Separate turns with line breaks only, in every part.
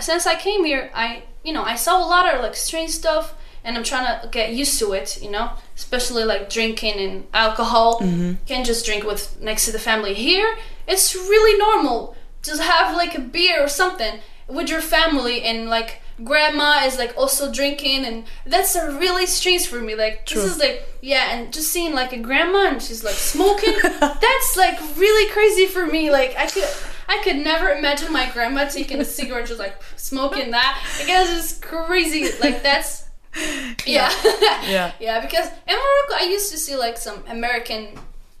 Since I came here, I you know I saw a lot of like strange stuff, and I'm trying to get used to it. You know, especially like drinking and alcohol. Mm-hmm. Can't just drink with next to the family. Here, it's really normal to have like a beer or something with your family and like grandma is like also drinking and that's a really strange for me like
True.
this is like yeah and just seeing like a grandma and she's like smoking that's like really crazy for me like i could i could never imagine my grandma taking a cigarette just like smoking that i guess it's crazy like that's yeah
Yeah.
yeah because in morocco i used to see like some american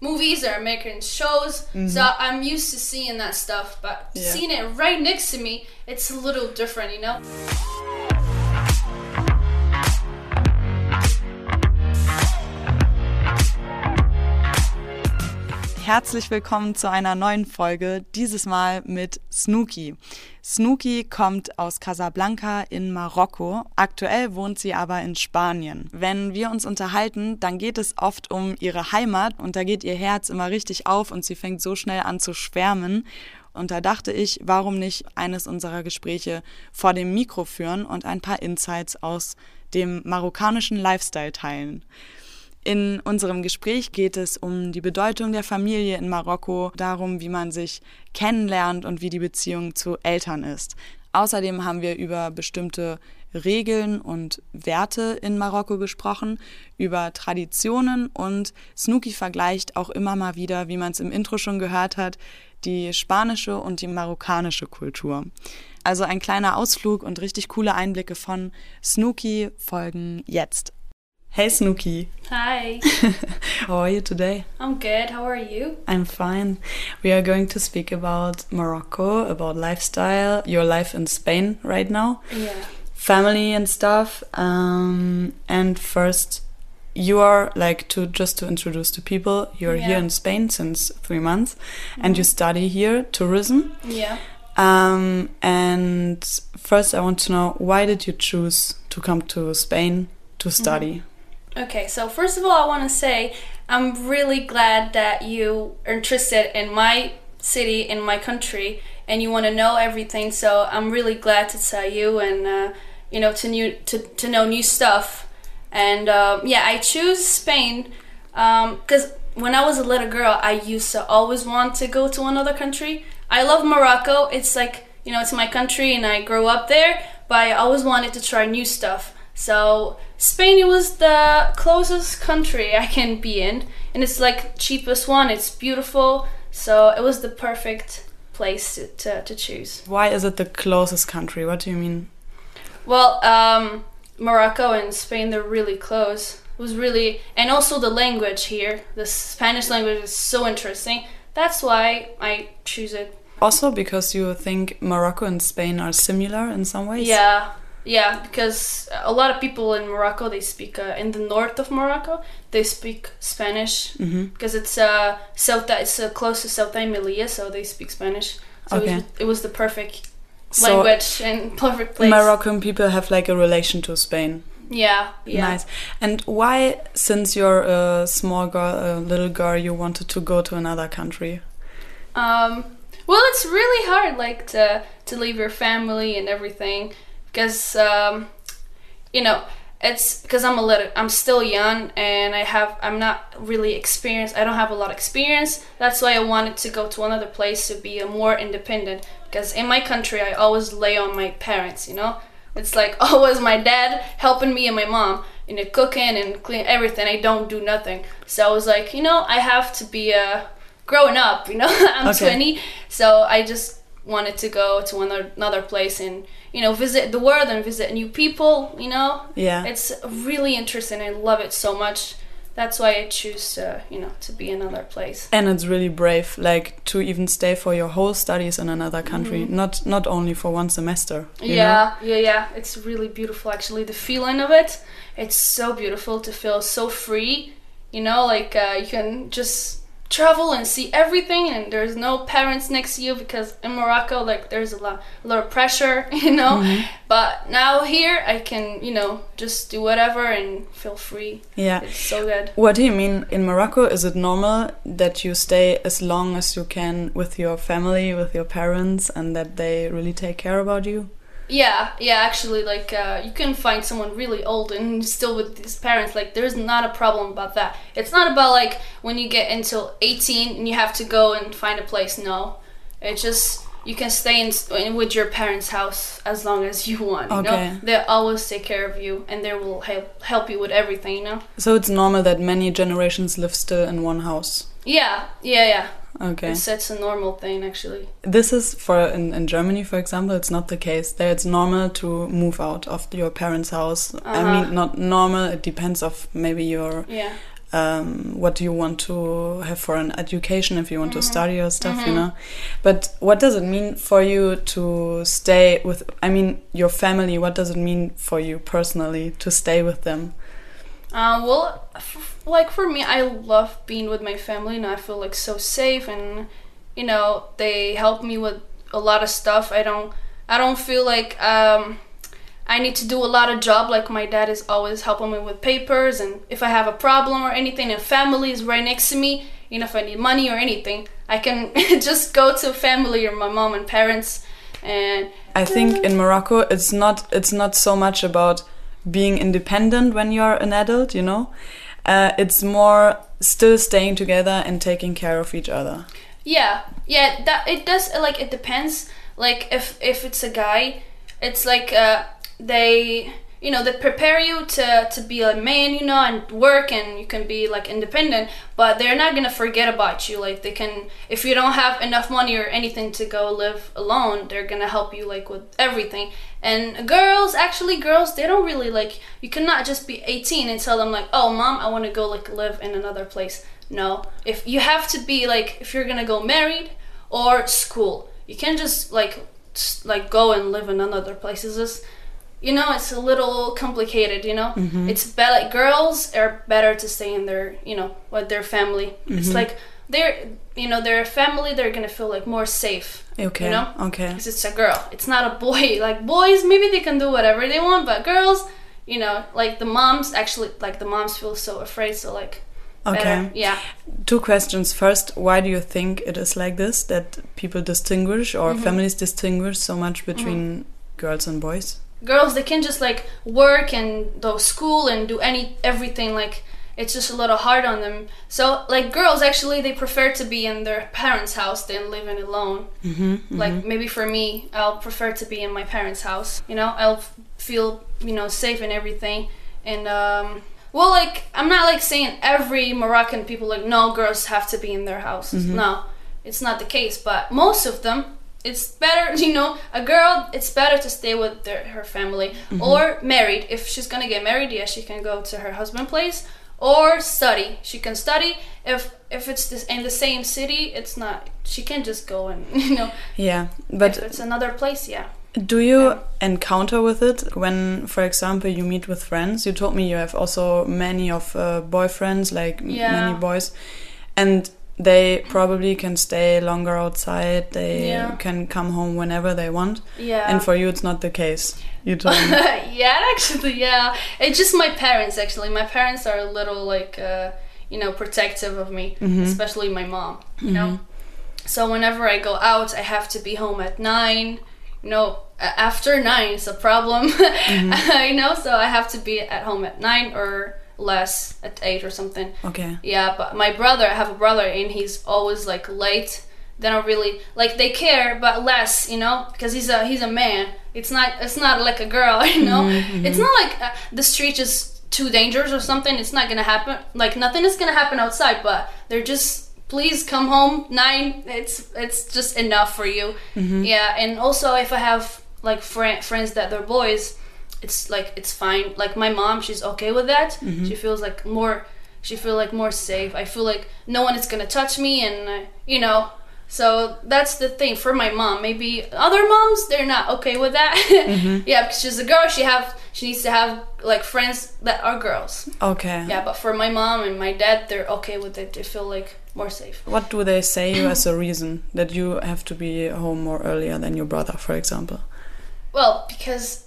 movies or american shows so i'm used to seeing that stuff but
Mm-hmm. Yeah.
seeing it right next to me it's a little different you know
Herzlich willkommen zu einer neuen Folge, dieses Mal mit Snooki. Snooki kommt aus Casablanca in Marokko. Aktuell wohnt sie aber in Spanien. Wenn wir uns unterhalten, dann geht es oft um ihre Heimat und da geht ihr Herz immer richtig auf und sie fängt so schnell an zu schwärmen. Und da dachte ich, warum nicht eines unserer Gespräche vor dem Mikro führen und ein paar Insights aus dem marokkanischen Lifestyle teilen. In unserem Gespräch geht es um die Bedeutung der Familie in Marokko, darum, wie man sich kennenlernt und wie die Beziehung zu Eltern ist. Außerdem haben wir über bestimmte Regeln und Werte in Marokko gesprochen, über Traditionen und Snooki vergleicht auch immer mal wieder, wie man es im Intro schon gehört hat, die spanische und die marokkanische Kultur. Also ein kleiner Ausflug und richtig coole Einblicke von Snooki folgen jetzt. Hey Snooki,
hi
how are you today?
i'm good how are you
I'm fine. We are going to speak about Morocco, about lifestyle, your life in Spain right now,
yeah
family and stuff. Um, and first, you are like to just to introduce to people, you're here in Spain since three months, and you study here tourism.
yeah
Um, and first, I want to know why did you choose to come to Spain to study?
Okay, so first of all, I want to say I'm really glad that you are interested in my city, in my country, and you want to know everything. So I'm really glad to tell you and uh, you know to new to, to know new stuff. And um, yeah, I choose Spain because when I was a little girl, I used to always want to go to another country. I love Morocco. It's like you know, it's my country, and I grew up there. But I always wanted to try new stuff. So Spain was the closest country I can be in, and it's like cheapest one. It's beautiful, so it was the perfect place to, to, to choose.
Why is it the closest country? What do you mean?
Well, um, Morocco and Spain they're really close. It was really, and also the language here. The Spanish language is so interesting. That's why I choose it.
Also, because you think Morocco and Spain are similar in some ways?
Yeah, yeah, because a lot of people in Morocco they speak uh, in the north of Morocco they speak Spanish
hmm
because it's uh Ceuta it's uh, close to Ceuta and Melilla, so they speak Spanish. So it,
Okay.
was, it was the perfect
So
language and perfect place.
Moroccan people have like a relation to Spain.
Yeah, yeah.
Nice. And why, since you're a small girl, a little girl, you wanted to go to another country?
Um, well, it's really hard, like to to leave your family and everything, because um, you know it's because I'm a little, I'm still young, and I have, I'm not really experienced. I don't have a lot of experience. That's why I wanted to go to another place to be a more independent. Because in my country, I always lay on my parents. You know, it's like always my dad helping me and my mom in the cooking and clean everything. I don't do nothing. So I was like, you know, I have to be a growing up, you know, I'm
Okay.
20, so I just wanted to go to another another place and you know visit the world and visit new people. You know,
Yeah.
it's really interesting. I love it so much. That's why I choose to you know to be another place.
and it's really brave, like to even stay for your whole studies in another country, not not only for one semester. you know?
Yeah, yeah, yeah. It's really beautiful actually. The feeling of it, it's so beautiful to feel so free. You know, like uh, you can just travel and see everything, and there's no parents next to you because in Morocco, like there's a lot, a lot of pressure. You know, mm-hmm. but now here I can, you know, just do whatever and feel free.
Yeah.
It's so good.
What do you mean in Morocco? Is it normal that you stay as long as you can with your family, with your parents, and that they really take care about you?
Yeah, yeah. Actually, like uh, you can find someone really old and still with his parents. Like there's not a problem about that. It's not about like when you get until 18 and you have to go and find a place. No, it's just you can stay in, in with your parents' house as long as you want. You
Okay.
know, they always take care of you and they will help help you with everything. You know.
So it's normal that many generations live still in one house.
Yeah, yeah, yeah.
Okay.
It's, it's a normal thing actually.
This is for in, in Germany, for example, it's not the case. There, it's normal to move out of your parents' house. I
Uh-huh.
mean, not normal. It depends of maybe your
Yeah.
um, what do you want to have for an education if you want to
Mm-hmm.
study or stuff, you know. But what does it mean for you to stay with? I mean, your family. What does it mean for you personally to stay with them?
Uh, well, like for me, I love being with my family, and I feel like so safe, and you know they help me with a lot of stuff. I don't, I don't feel like um, I need to do a lot of job. Like my dad is always helping me with papers, and if I have a problem or anything, and family is right next to me. You know, if I need money or anything, I can just go to family or my mom and parents, and
I think in Morocco, it's not it's not so much about being independent when you're an adult. You know, uh, it's more still staying together and taking care of each other.
Yeah, yeah. That it does. Like it depends. Like if if it's a guy, it's like uh, they you know they prepare you to to be a man, you know, and work, and you can be like independent. But they're not gonna forget about you. Like they can, if you don't have enough money or anything to go live alone, they're gonna help you like with everything. And girls, actually, girls, they don't really like. You cannot just be 18 and tell them like, oh, mom, I want to go like live in another place. No, if you have to be like, if you're gonna go married or school, you can't just like like go and live in another place. It's just, you know, it's a little complicated. You know, mm-hmm. it's better. Like girls are better to stay in their, you know, with their family. It's mm-hmm. like they're, you know, their family. They're gonna feel like more safe.
Okay.
You know,
Okay.
because it's a girl. It's not a boy. Like boys, maybe they can do whatever they want, but girls, you know, like the moms actually, like the moms feel so afraid. So like,
Okay.
better. yeah.
Two questions. First, why do you think it is like this that people distinguish or
Mm-hmm.
families distinguish so much between mm-hmm. girls and boys?
Girls they can just like work and go school and do any everything like it's just a little hard on them. So like girls actually they prefer to be in their parents house than living alone.
Mm-hmm.
like maybe for me i'll prefer to be in my parents house. You know i'll f- feel you know safe and everything. And um well like i'm not like saying every moroccan people like no girls have to be in their houses. No it's not the case. But most of them it's better you know a girl it's better to stay with their, her family or married. If she's gonna get married yeah she can go to her husband place or study. She can study. If if it's this in the same city it's not she can just go and you know.
Yeah,
if
but
it's another place yeah.
do you encounter with it when, for example, you meet with friends? You told me you have also many of uh, boyfriends, like
Yeah.
many boys, and they probably can stay longer outside. They
Yeah.
can come home whenever they want,
yeah.
And for you, it's not the case. You told me.
yeah actually yeah. It's just my parents actually. My parents are a little like uh, you know protective of me mm-hmm. especially my mom you know? Mm-hmm. So whenever i go out i have to be home at nine. You know after nine is a problem. Mm-hmm. You know so i have to be at home at nine or less at eight or something
okay.
yeah, but my brother, I have a brother, and he's always like late. They don't really like they care, but less, you know, because he's a he's a man. It's not it's not like a girl, you know. Mm-hmm, mm-hmm. It's not like uh, the street is too dangerous or something. It's not gonna happen. Like nothing is gonna happen outside, but they're just please come home nine. It's it's just enough for you. Mm-hmm. Yeah, and also if I have like fri friends that they're boys, it's like it's fine. Like my mom, she's okay with that. She feels like more. She feel like more safe. I feel like no one is gonna touch me, and uh, you know. So that's the thing for my mom. Maybe other moms they're not okay with that. yeah, because she's a girl. She have she needs to have like friends that are girls.
Okay.
Yeah, but for my mom and my dad, they're okay with it. They feel like more safe.
What do they say you as a reason that you have to be home more earlier than your brother, for example?
Well, because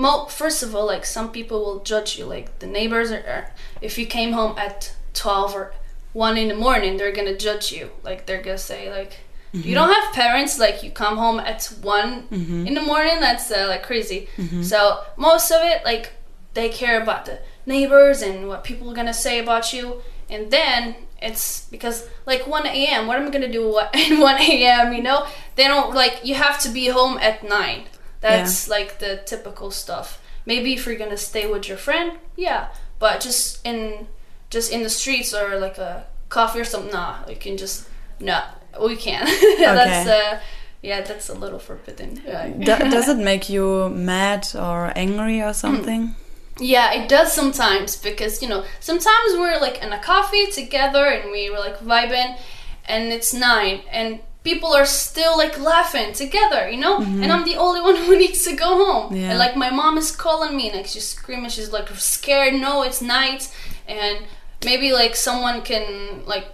mo first of all, like some people will judge you. Like the neighbors are, are if you came home at twelve or one in the morning, they're gonna judge you. Like they're gonna say like, You don't mm-hmm. have parents like you come home at one mm-hmm. in the morning. That's uh, like crazy. Mm-hmm. So most of it, like they care about the neighbors and what people are gonna say about you, and then it's because like 1 a.m. What am I gonna do at 1 a.m. You know, they don't like you have to be home at nine. That's like the typical stuff. Maybe if you're gonna stay with your friend, yeah, but just in just in the streets or like a coffee or something, nah, you can just no, we can't. that's uh, yeah, that's a little forbidden.
Do- does it make you mad or angry or something?
Yeah, it does sometimes because you know sometimes we're like in a coffee together and we were like vibing, and it's nine and people are still like laughing together, you know, and mm-hmm. I'm the only one who needs to go home.
Yeah.
And like my mom is calling me, like she's screaming, she's like scared. No, it's night, and maybe like someone can like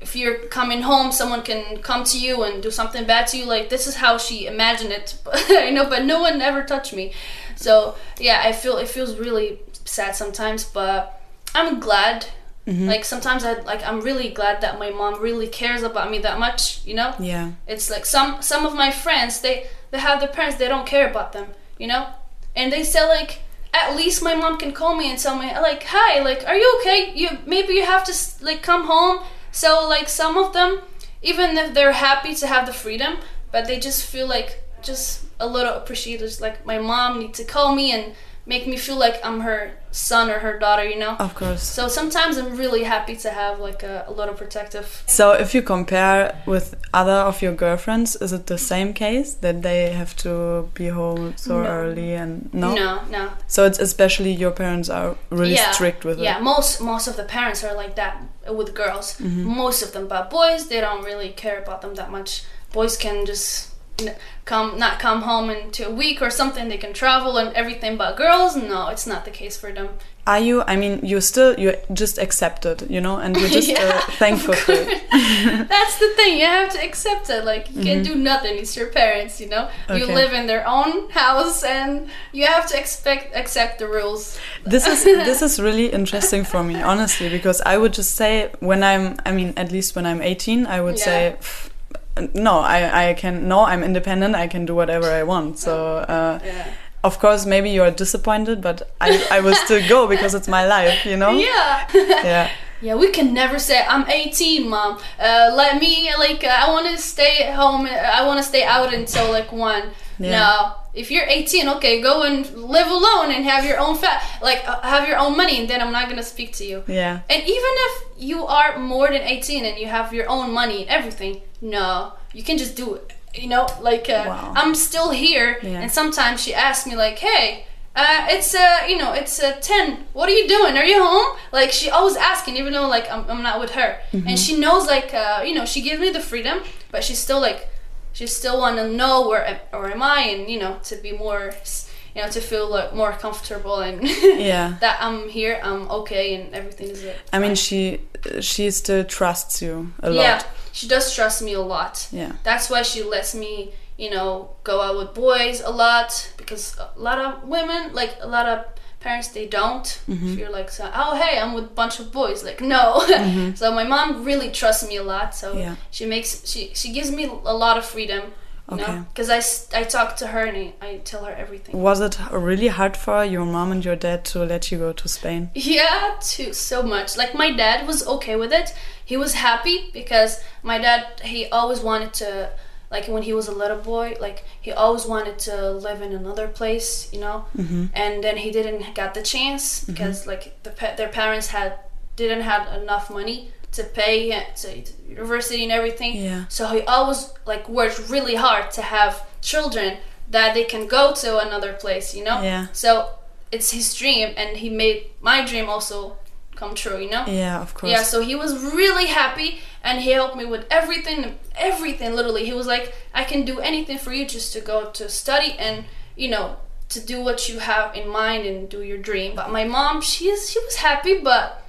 if you're coming home, someone can come to you and do something bad to you. Like this is how she imagined it, I know, but no one ever touched me. So yeah, I feel it feels really sad sometimes, but I'm glad. Mm-hmm. Like sometimes I like I'm really glad that my mom really cares about me that much. You know,
Yeah.
it's like some some of my friends they they have their parents they don't care about them. You know, and they say like at least my mom can call me and tell me like hi like are you okay you maybe you have to like come home so like some of them even if they're happy to have the freedom but they just feel like just a little appreciated just like my mom need to call me and make me feel like i'm her son or her daughter you know
Of course.
so sometimes i'm really happy to have like a, a of protective
So, if you compare with other of your girlfriends, is it the same case that they have to be home so
No.
early and no?
no no
So it's especially your parents are really
yeah,
strict with
yeah
it.
most most of the parents are like that with girls mm-hmm. most of them but boys they don't really care about them that much boys can just come not come home into a week or something they can travel and everything but girls no it's not the case for them
Are you? I mean, you still you just accepted you know, and you're just
Yeah,
uh, thankful for it.
that's the thing you have to accept it like you can't do nothing it's your parents you know you live in their own house and you have to expect accept the rules
this is this is really interesting for me honestly because i would just say when i'm i mean at least when i'm 18 i would
Yeah.
say "Pff, no i i can no i'm independent i can do whatever i want so uh,
yeah
of course maybe you're disappointed but i i will still go because it's my life you know
yeah
yeah
Yeah, we can never say I'm 18, mom. Uh, let me like uh, I want to stay at home. uh, I want to stay out until like one.
Yeah.
No, if you're 18, okay, go and live alone and have your own fat, like uh, have your own money, and then I'm not gonna speak to you.
yeah
And even if you are more than 18 and you have your own money and everything, no, you can just do it. You know, like uh,
Wow.
I'm still here,
Yeah.
and sometimes she asks me like, "Hey, uh, it's uh, you know, it's uh, 10. What are you doing? Are you home?" Like she always asking, even though like I'm, I'm not with her,
Mm-hmm.
and she knows like uh, you know, she gives me the freedom, but she's still like, she still want to know where or am I, and you know, to be more, you know, to feel like more comfortable and
Yeah.
that I'm here, I'm okay, and everything is good.
i mean she she still trusts you a lot
Yeah, she does trust me a lot.
yeah
That's why she lets me, you know, go out with boys a lot because a lot of women, like a lot of parents, they don't.
Mm-hmm.
If you're like, so, oh hey, I'm with a bunch of boys, like no. so my mom really trusts me a lot. So
Mm-hmm. Yeah.
she makes she she gives me a lot of freedom.
Okay.
know, because I, I talk to her and I, tell her everything.
was it really hard for your mom and your dad to let you go to spain
Yeah, too so much. Like my dad was okay with it. He was happy because my dad he always wanted to like when he was a little boy, like he always wanted to live in another place, you know.
Mm-hmm.
And then he didn't get the chance because like the their parents had didn't have enough money to pay to, to university and everything.
Yeah.
So he always like worked really hard to have children that they can go to another place, you know.
Yeah.
So it's his dream, and he made my dream also come true, you know.
yeah of course
Yeah, so he was really happy and he helped me with everything, everything literally. He was like, I can do anything for you just to go to study and, you know, to do what you have in mind and do your dream. But my mom, she is she was happy, but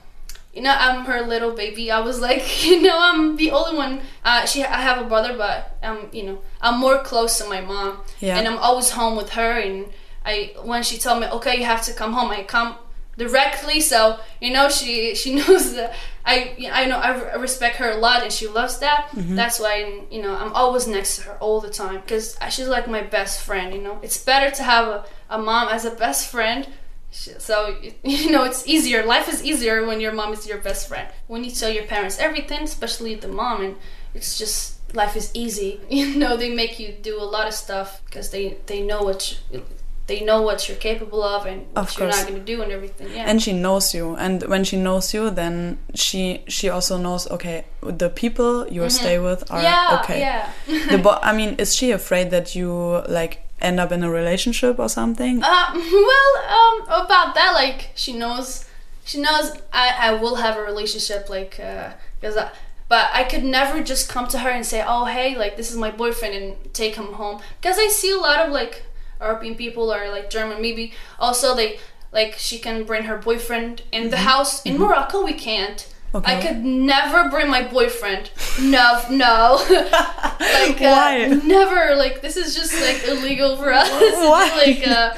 you know, I'm her little baby. I was like, you know, I'm the only one. Uh, she, I have a brother, but um, you know, I'm more close to my mom,
Yeah.
and I'm always home with her. And I, when she told me, okay, you have to come home, I come directly. So you know, she she knows that I I know I respect her a lot, and she loves that. That's why you know I'm always next to her all the time because she's like my best friend. You know, it's better to have a, a mom as a best friend. So you know it's easier. Life is easier when your mom is your best friend. When you tell your parents everything, especially the mom, and it's just life is easy. You know they make you do a lot of stuff because they they know what you, they know what you're capable of and what
Of
you're not going to do and everything. Yeah.
and she knows you and when she knows you then she she also knows okay the people you mm-hmm. stay with are
yeah,
okay
yeah.
the bo- i mean is she afraid that you like end up in a relationship or something
Uh, well, um, about that, like she knows, she knows I, I will have a relationship, like, uh because I, but I could never just come to her and say, oh hey, like this is my boyfriend and take him home, because I see a lot of like European people or like German, maybe also they like she can bring her boyfriend in the house. In Morocco, we can't.
Okay.
I could never bring my boyfriend. No, no. like uh,
Why?
never. Like this is just like illegal for us.
Why?
Like uh,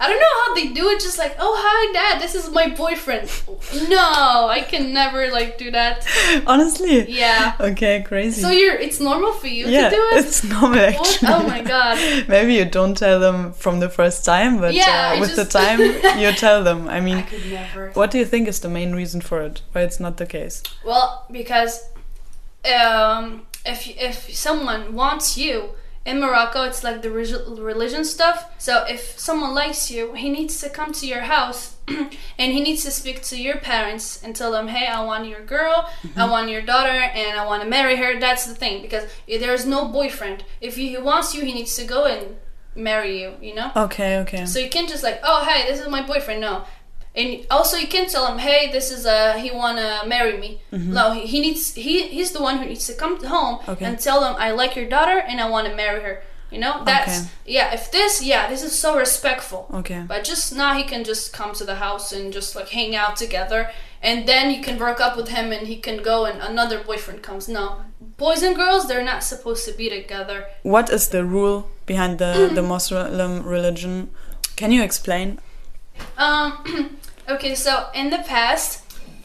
I don't know how they do it. Just like, oh hi, dad, this is my boyfriend. No, I can never like do that.
honestly
Yeah.
okay crazy
So you're, it's normal for you
yeah
to do it.
it's normal
What?
actually
Oh my god.
maybe you don't tell them from the first time but
Yeah,
uh, with the time you tell them i mean
I could never.
what do you think is the main reason for it why it's not the case
Well, because um, if if someone wants you in Morocco, it's like the religion stuff. So if someone likes you, he needs to come to your house and he needs to speak to your parents and tell them, "Hey, I want your girl, I want your daughter, and I want to marry her." That's the thing because there's no boyfriend. If he wants you, he needs to go and marry you. You know.
okay okay
So you can't just like, oh hey, this is my boyfriend. No, and also you can tell him, hey, this is a he wanna marry me. No, he, he needs he he's the one who needs to come home
Okay.
and tell them I like your daughter and I want to marry her. You know, that's
Okay.
yeah. If this, yeah, this is so respectful.
okay
But just now he can just come to the house and just like hang out together, and then you can work up with him and he can go and another boyfriend comes. No, boys and girls they're not supposed to be together.
what is the rule behind the the muslim religion can you explain
Um, okay, so in the past,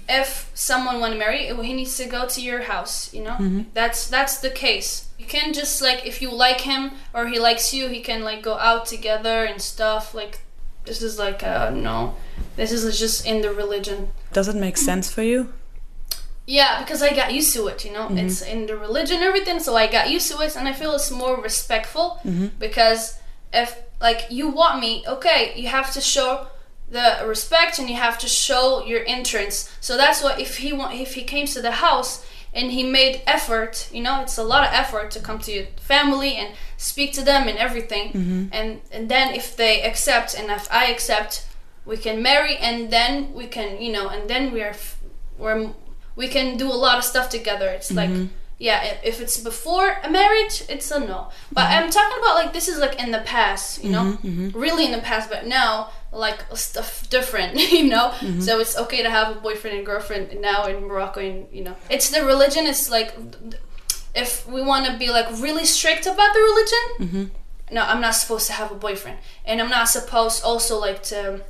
if someone want to marry, he needs to go to your house. You know, mm-hmm. that's that's the case. You can just like if you like him or he likes you, he can like go out together and stuff. Like this is like uh no, this is just in the religion.
does it make sense for you
Yeah, because I got used to it, you know. Mm-hmm. It's in the religion, everything. So I got used to it, and I feel it's more respectful mm-hmm. because if like you want me, okay, you have to show the respect and you have to show your entrance. So that's why if he want, if he came to the house and he made effort, you know, it's a lot of effort to come to your family and speak to them and everything. Mm-hmm. And and then if they accept and if I accept, we can marry and then we can, you know, and then we are f- we're we can do a lot of stuff together. It's like mm-hmm. yeah, if it's before a marriage, it's a no. But mm-hmm. I'm talking about like this is like in the past, you know, really in the past. But now, like stuff different, you know. Mm-hmm. So it's okay to have a boyfriend and girlfriend now in Morocco, and you know, it's the religion. It's like if we want to be like really strict about the religion, mm-hmm. no, I'm not supposed to have a boyfriend, and I'm not supposed also like to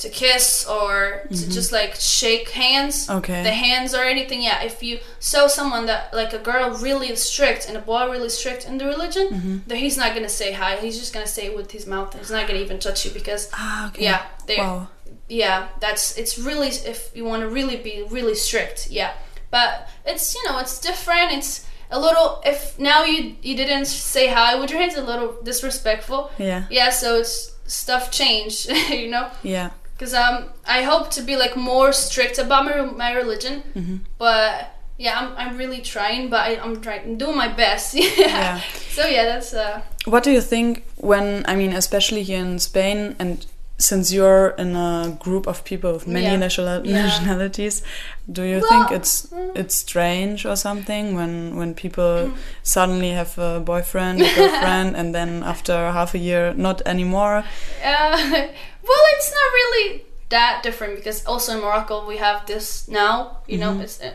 to kiss or to just like shake hands.
Okay.
The hands or anything. Yeah. If you saw someone that like a girl really strict and a boy really strict in the religion, then he's not gonna say hi. He's just gonna say it with his mouth. He's not gonna even touch you because
ah okay
yeah, they
wow
yeah, that's it's really if you want to really be really strict, yeah. But it's you know it's different. It's a little if now you you didn't say hi with your hands, a little disrespectful.
yeah
Yeah, so it's stuff changed, you know.
yeah
Because um, I hope to be like more strict about my, my religion,
Mm-hmm.
but yeah, I'm, I'm really trying, but I, I'm trying, doing my best. yeah.
Yeah.
So yeah, that's uh.
What do you think when, I mean, especially here in Spain, and since you're in a group of people with many
Yeah.
national
Yeah.
nationalities, do you
Well,
think it's
mm.
it's strange or something when when people
Mm.
suddenly have a boyfriend, a girlfriend, and then after half a year not anymore?
Uh, well, it's not really that different because also in Morocco we have this now. You
Mm-hmm.
know, it's a,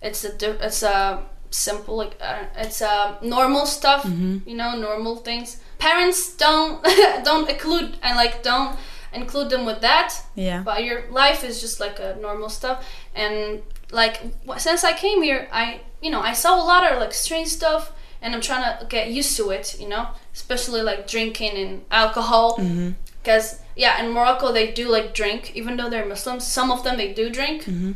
it's a it's a simple like uh, it's uh, normal stuff.
Mm-hmm.
You know, normal things. Parents don't don't include and like don't include them with that.
Yeah.
But your life is just like a normal stuff, and like since I came here, I you know I saw a lot of like strange stuff, and I'm trying to get used to it. You know, especially like drinking and alcohol.
Mm-hmm.
Because yeah, in Morocco they do like drink, even though they're Muslims. Some of them they do drink.
Mm-hmm.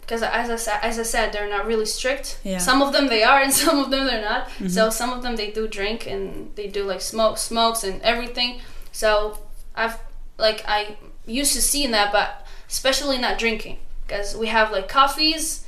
Because as I said, as I said, they're not really strict.
Yeah.
Some of them they are, and some of them they're not.
Mm-hmm.
So some of them they do drink and they do like smoke, smokes and everything. So I've like I used to seeing that, but especially not drinking because we have like coffees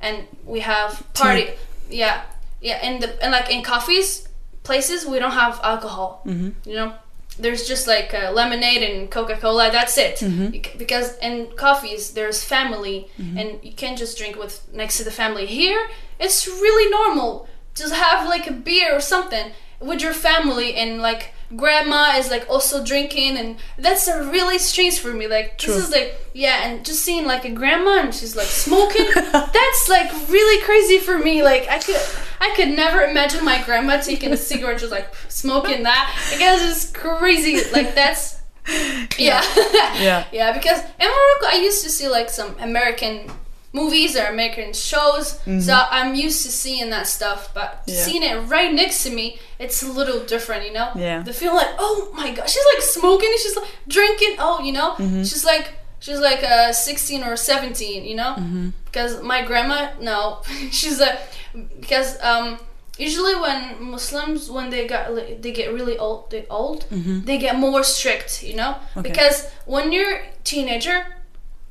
and we have party. Yeah, yeah, and the and like in coffees places we don't have alcohol.
Mm-hmm.
You know, there's just like uh, lemonade and Coca Cola. That's it.
Mm-hmm.
C- Because in coffees there's family, and you can't just drink with next to the family. Here, it's really normal to have like a beer or something with your family, and like grandma is like also drinking, and that's uh, really strange for me. Like
True.
this is like yeah, and just seeing like a grandma and she's like smoking. that's like really crazy for me. Like I could. I could never imagine my grandma taking a cigarette, just like smoking that. Because it's crazy. Like that's yeah.
Yeah.
yeah, because in Morocco I used to see like some American movies or American shows. So I'm used to seeing that stuff, but
Mm-hmm. Yeah.
seeing it right next to me, it's a little different, you know?
Yeah.
The feel like, oh my god, she's like smoking, she's like drinking, oh, you know?
Mm-hmm.
She's like she's like uh 16 or 17, you know?
Mm-hmm.
Because my grandma, no. she's a because um usually when Muslims when they got they get really old, they old, they get more strict, you know?
Mm-hmm. Okay.
Because when you're teenager,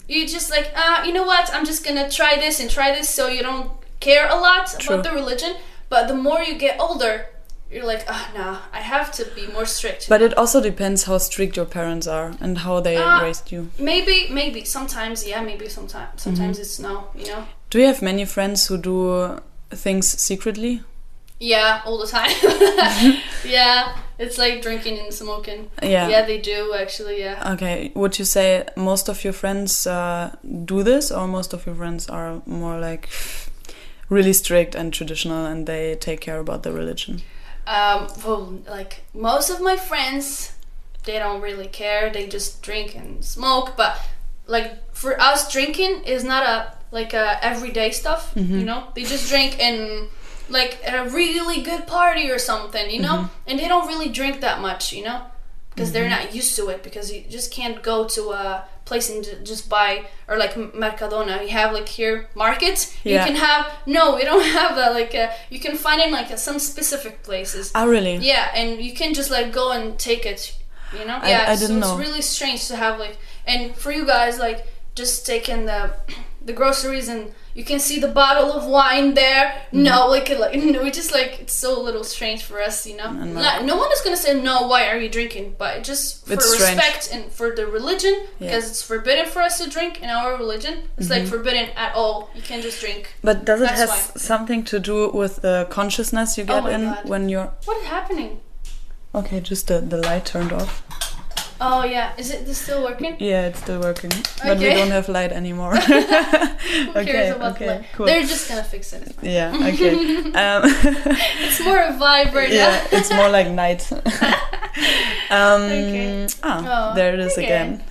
you just like ah you know what i'm just gonna try this and try this so you don't care a lot
True.
about the religion but the more you get older you're like ah no i have to be more strict
But it also depends how strict your parents are and how they
Ah.
raised you.
maybe maybe sometimes yeah maybe sometimes
Mm-hmm.
sometimes it's no you know
Do you have many friends who do things secretly?
yeah all the time yeah it's like drinking and smoking
Yeah.
yeah they do actually yeah
Okay. Would you say most of your friends uh, do this, or most of your friends are more like really strict and traditional, and they take care about the religion?
Um, well, like most of my friends, they don't really care. They just drink and smoke. But like for us, drinking is not a like a everyday stuff. You know, they just drink in like at a really good party or something. You know, and they don't really drink that much. You know, because they're not used to it. Because you just can't go to a place and just buy or like Mercadona. You have like here markets.
Yeah.
You can have no, we don't have that. Like uh, you can find it in like uh, some specific places.
Ah, really?
Yeah, and you can just like go and take it, you know?
I-
yeah,
I
so
didn't
it's
know.
really strange to have like and for you guys like just taking the the groceries and you can see the bottle of wine there.
Mm-hmm.
No, like like no, it's just like it's so little strange for us, you know.
And
No, one is gonna say no. Why are you drinking? But just for
It's strange.
respect and for the religion,
Yeah. Mm-hmm.
because it's forbidden for us to drink in our religion. It's like forbidden at all. You can't just drink.
But does it
That's
have
why.
something to do with the consciousness you
Oh
get
my
in
God.
when you're?
What is happening?
Okay, just the, the light turned off.
Oh yeah, is it still working?
Yeah, it's still working, but we don't have light anymore.
Who
okay,
cares about
okay,
light?
cool.
They're just gonna fix it.
Yeah, okay. um,
It's more a vibe right
yeah,
now.
it's more like night. um,
Okay.
Ah,
Oh,
there it is
okay.
again.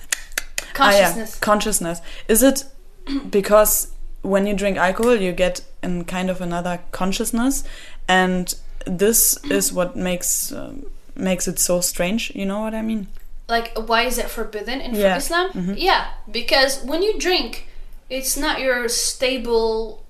Consciousness.
Ah, yeah, consciousness. Is it because when you drink alcohol, you get in kind of another consciousness, and this is what makes um, makes it so strange. You know what I mean?
Like, why is it forbidden in
Yeah.
Islam?
Mhm.
Yeah, because when you drink, it's not your stable,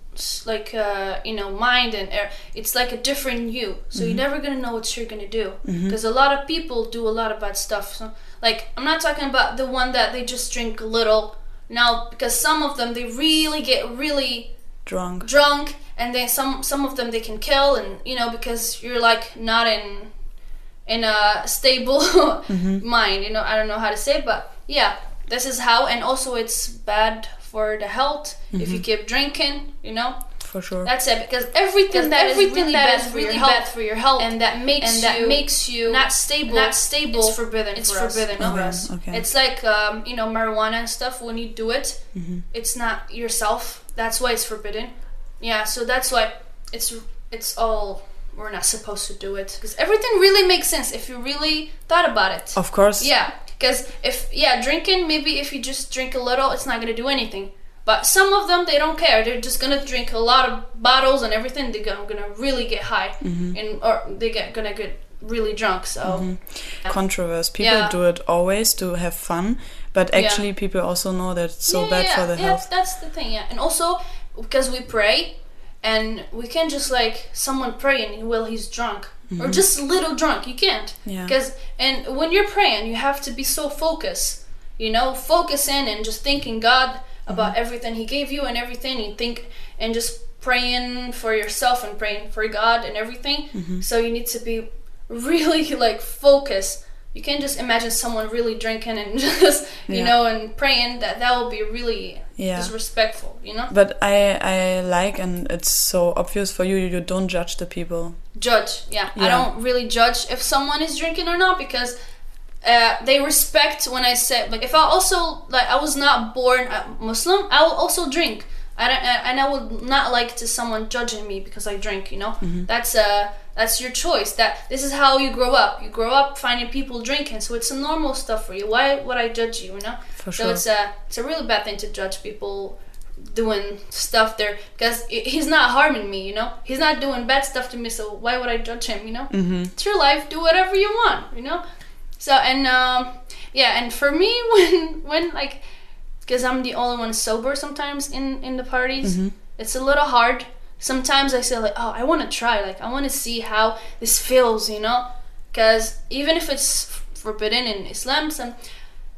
like, uh, you know, mind and air. It's like a different you. So
Mm-hmm.
you're never gonna know what you're gonna do. Because a lot of people do a lot of bad stuff. So, like, I'm not talking about the one that they just drink a little. Now, because some of them, they really get really
Drunk.
drunk and then some some of them they can kill and you know because you're like not in in a stable mind you know i don't know how to say it but yeah this is how and also it's bad for the health if you keep drinking you know
For sure.
that's it because everything that is
everything
really
that
bad
is
for
really
your
bad
for your health
and that makes
and that
you
makes you
not stable
not stable
it's forbidden
it's
for us.
forbidden for
Okay,
us
okay.
it's like um, you know marijuana and stuff when you do it
Mm-hmm.
it's not yourself that's why it's forbidden yeah so that's why it's it's all we're not supposed to do it because everything really makes sense if you really thought about it
Of course.
yeah Because if yeah, drinking maybe if you just drink a little, it's not gonna do anything. But some of them they don't care. They're just gonna drink a lot of bottles and everything. They're gonna, really get high
Mm-hmm.
and or they get gonna get really drunk. So
Controversy. People
Yeah.
do it always to have fun, but
Yeah.
actually, people also know that it's so
yeah,
bad
yeah,
for the
yeah,
health.
That's the thing, yeah. And also because we pray, and we can't just like someone praying while he's drunk or just a little drunk. You can't.
Mm-hmm. Yeah.
Because and when you're praying, you have to be so focused. You know, focusing and just thinking God about
Mm-hmm.
everything He gave you and everything. You think and just praying for yourself and praying for God and everything.
Mm-hmm.
So you need to be really like focused. You can't just imagine someone really drinking and just you
Yeah.
know and praying. That that will be really
Yeah.
disrespectful. You know,
But I I like and it's so obvious for you. You don't judge the people.
judge. Yeah, I don't really judge if someone is drinking or not because. Uh, they respect when I say like if I also like I was not born a Muslim I will also drink I don't, uh, and I would not like to someone judging me because I drink you know that's uh that's your choice. That this is how you grow up. You grow up finding people drinking so it's a normal stuff for you. Why would I judge you you know?
For sure.
so it's a it's a really bad thing to judge people doing stuff there because he's not harming me you know? He's not doing bad stuff to me so why would I judge him you know?
Mm-hmm.
it's your life. Do whatever you want you know? So and um yeah and for me when when like because i'm the only one sober sometimes in in the parties
Mm-hmm.
it's a little hard sometimes i say like oh i want to try like i want to see how this feels you know because even if it's forbidden in islam some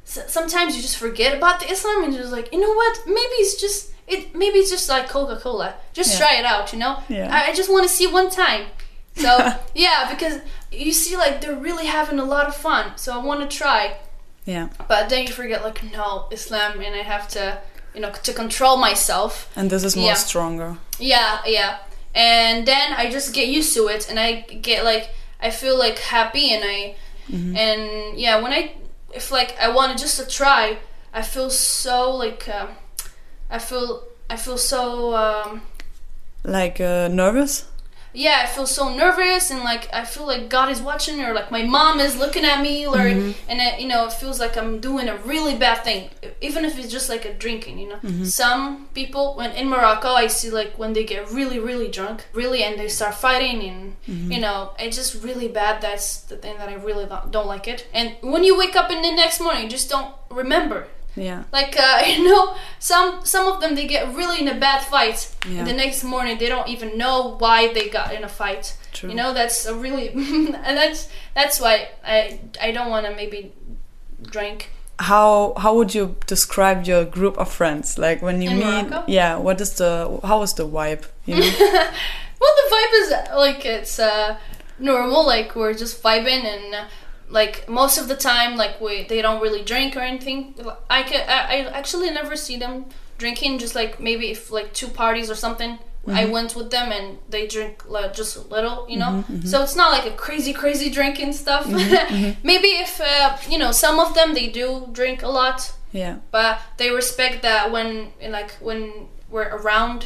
sometimes you just forget about the islam and you're just like you know what maybe it's just it maybe it's just like coca-cola just
Yeah.
try it out you know
Yeah.
I, I just want to see one time so yeah because you see like they're really having a lot of fun so i want to try
Yeah.
but then you forget like no islam and i have to you know to control myself
And this is more
Yeah.
stronger.
Yeah yeah and then i just get used to it and i get like i feel like happy and i and yeah when i if like i wanted just to try i feel so like um i feel i feel so um
Like uh, nervous.
Yeah, I feel so nervous and like I feel like God is watching or like my mom is looking at me or mm-hmm. and it, you know it feels like I'm doing a really bad thing even if it's just like a drinking you know? Mm-hmm. Some people when in Morocco I see like when they get really really drunk really and they start fighting and mm-hmm. you know it's just really bad that's the thing that I really don't, don't like it. And when you wake up in the next morning just don't remember
Yeah.
like uh, you know, some some of them they get really in a bad fight,
Yeah.
and the next morning they don't even know why they got in a fight.
True.
You know, that's a really and that's that's why I I don't want to maybe drink.
How how would you describe your group of friends? Like when you
In
meet,
Morocco?
yeah. What is the how is the vibe? You know?
Well, the vibe is like it's uh, normal. Like we're just vibing, and uh, like most of the time, like we they don't really drink or anything. I can I, I actually never see them drinking. Just like maybe if like two parties or something. I mm-hmm. went with them and they drink like, just a little, you know. Mm-hmm, mm-hmm. So it's not like a crazy, crazy drinking stuff. maybe if uh, you know some of them they do drink a lot,
yeah.
but they respect that when like when we're around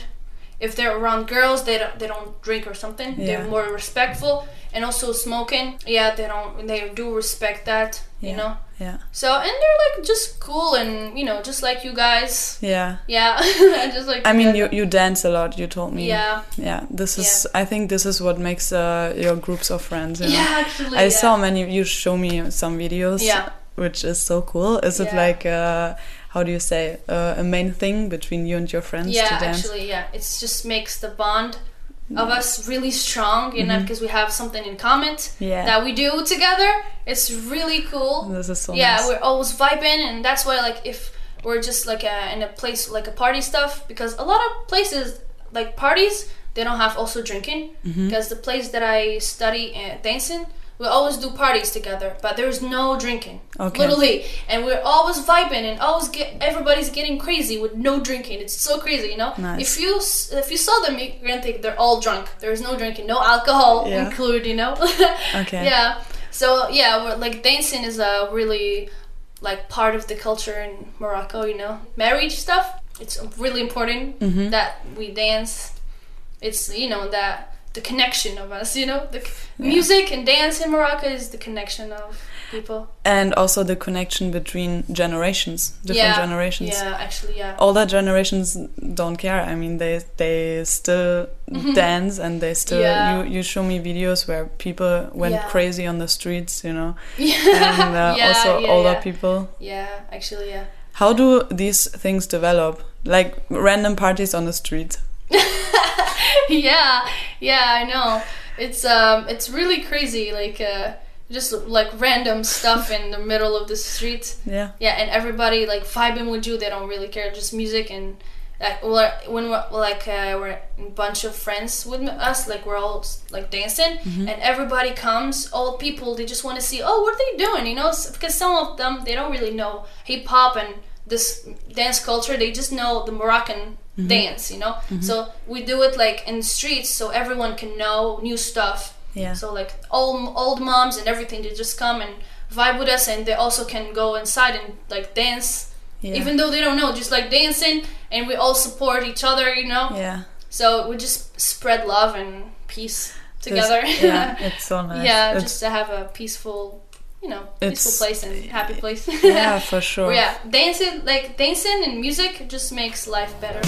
if they're around girls they don't they don't drink or something
Yeah.
they're more respectful and also smoking yeah they don't they do respect that
Yeah.
you know
Yeah.
so and they're like just cool and you know just like you guys
Yeah.
yeah just like
I mean,
guys.
you you dance a lot. You told me.
yeah
Yeah. This is. I think this is what makes uh, your groups of friends. You know?
yeah actually
I
yeah.
saw many. You show me some videos.
Yeah.
Which is so cool. Is it like uh, how do you say uh, a main thing between you and your friends
yeah
to dance?
actually yeah it just makes the bond of us really strong you know because we have something in common.
Yeah.
that we do together it's really cool
This is so
yeah
nice.
we're always vibing and that's why like if we're just like uh in a place like a party stuff because a lot of places like parties they don't have also drinking
Mm-hmm.
because the place that i study uh, dancing we always do parties together but there's no drinking
Okay.
literally and we're always vibing and always get everybody's getting crazy with no drinking it's so crazy you know
Nice.
if you if you saw them you're gonna think they're all drunk there's no drinking no alcohol
Yeah.
included you know
Okay.
yeah so yeah we're, like dancing is a really like part of the culture in morocco you know marriage stuff it's really important
Mm-hmm.
that we dance it's you know that the connection of us you know the c- music and dance in morocco is the connection of people.
and also the connection between generations, different
yeah,
generations.
Yeah, actually, yeah.
Older generations don't care. I mean, they they still dance and they still.
Yeah.
You you show me videos where people went
Yeah.
crazy on the streets, you know,
Yeah,
and uh,
yeah,
also
yeah,
older
yeah.
people.
Yeah, actually, yeah.
How do these things develop? Like random parties on the street.
yeah, yeah, I know. It's um, it's really crazy. Like uh, just like random stuff in the middle of the street.
Yeah.
Yeah, and everybody like vibing with you. They don't really care. Just music and like when we're like uh, we're a bunch of friends with us. Like we're all like dancing, and everybody comes. All people they just want to see. Oh, what are they doing? You know, because some of them they don't really know hip hop and this dance culture. They just know the Moroccan Mm-hmm. dance. You know, mm-hmm. so we do it like in the streets so everyone can know new stuff.
Yeah.
So like old old moms and everything, they just come and vibe with us, and they also can go inside and like dance,
Yeah.
even though they don't know, just like dancing, and we all support each other, you know.
yeah.
So we just spread love and peace together.
yeah. It's so nice.
yeah,
It's-
just to have a peaceful, you know,
It's-
peaceful place and happy place.
yeah, for sure.
yeah, dancing like dancing and music just makes life better.